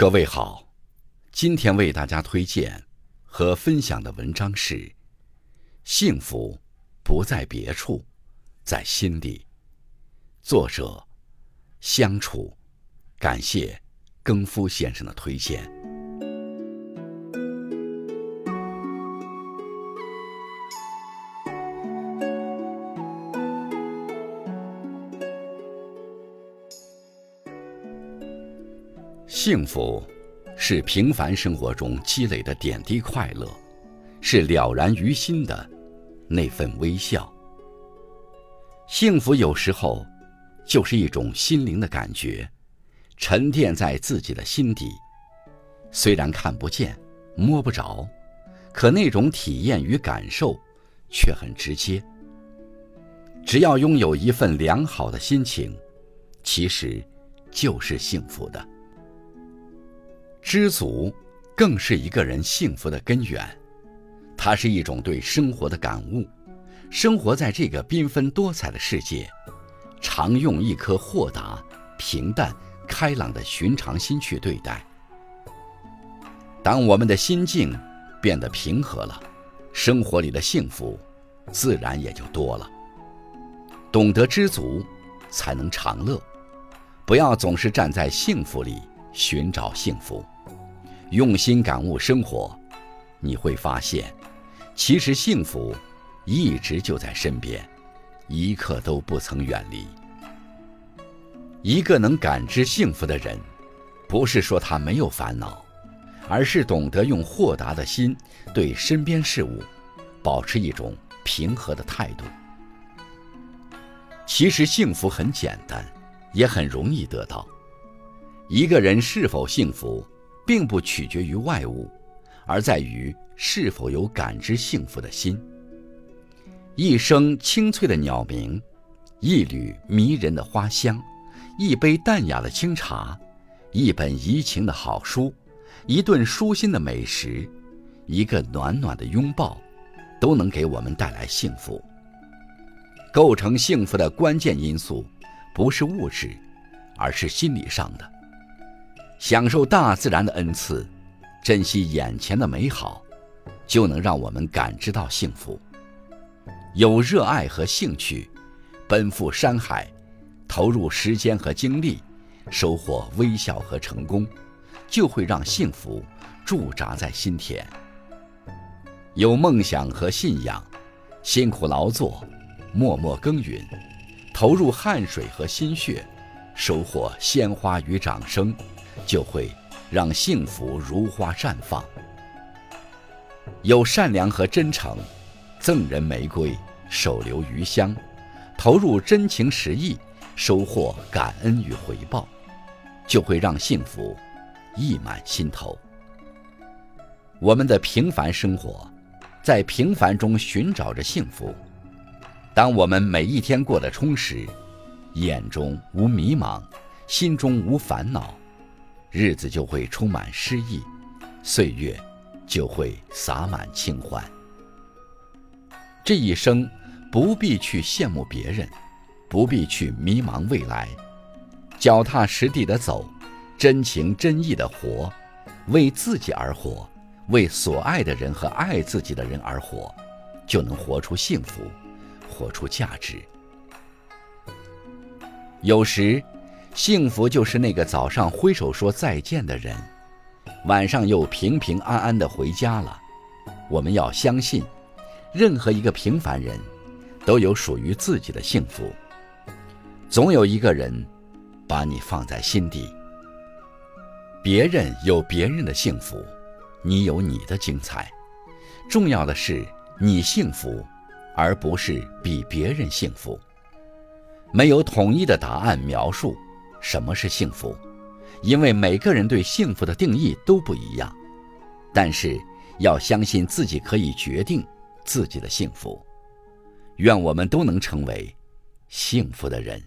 各位好，今天为大家推荐和分享的文章是《幸福不在别处，在心里》，作者相处，感谢更夫先生的推荐。幸福，是平凡生活中积累的点滴快乐，是了然于心的那份微笑。幸福有时候就是一种心灵的感觉，沉淀在自己的心底，虽然看不见、摸不着，可那种体验与感受却很直接。只要拥有一份良好的心情，其实就是幸福的。知足，更是一个人幸福的根源。它是一种对生活的感悟。生活在这个缤纷多彩的世界，常用一颗豁达、平淡、开朗的寻常心去对待。当我们的心境变得平和了，生活里的幸福自然也就多了。懂得知足，才能长乐。不要总是站在幸福里。寻找幸福，用心感悟生活，你会发现，其实幸福一直就在身边，一刻都不曾远离。一个能感知幸福的人，不是说他没有烦恼，而是懂得用豁达的心对身边事物保持一种平和的态度。其实幸福很简单，也很容易得到。一个人是否幸福，并不取决于外物，而在于是否有感知幸福的心。一声清脆的鸟鸣，一缕迷人的花香，一杯淡雅的清茶，一本怡情的好书，一顿舒心的美食，一个暖暖的拥抱，都能给我们带来幸福。构成幸福的关键因素，不是物质，而是心理上的。享受大自然的恩赐，珍惜眼前的美好，就能让我们感知到幸福。有热爱和兴趣，奔赴山海，投入时间和精力，收获微笑和成功，就会让幸福驻扎在心田。有梦想和信仰，辛苦劳作，默默耕耘，投入汗水和心血，收获鲜花与掌声。就会让幸福如花绽放。有善良和真诚，赠人玫瑰，手留余香，投入真情实意，收获感恩与回报，就会让幸福溢满心头。我们的平凡生活，在平凡中寻找着幸福。当我们每一天过得充实，眼中无迷茫，心中无烦恼。日子就会充满诗意，岁月就会洒满清欢。这一生不必去羡慕别人，不必去迷茫未来，脚踏实地的走，真情真意的活，为自己而活，为所爱的人和爱自己的人而活，就能活出幸福，活出价值。有时。幸福就是那个早上挥手说再见的人，晚上又平平安安的回家了。我们要相信，任何一个平凡人，都有属于自己的幸福。总有一个人，把你放在心底。别人有别人的幸福，你有你的精彩。重要的是你幸福，而不是比别人幸福。没有统一的答案描述。什么是幸福？因为每个人对幸福的定义都不一样，但是要相信自己可以决定自己的幸福。愿我们都能成为幸福的人。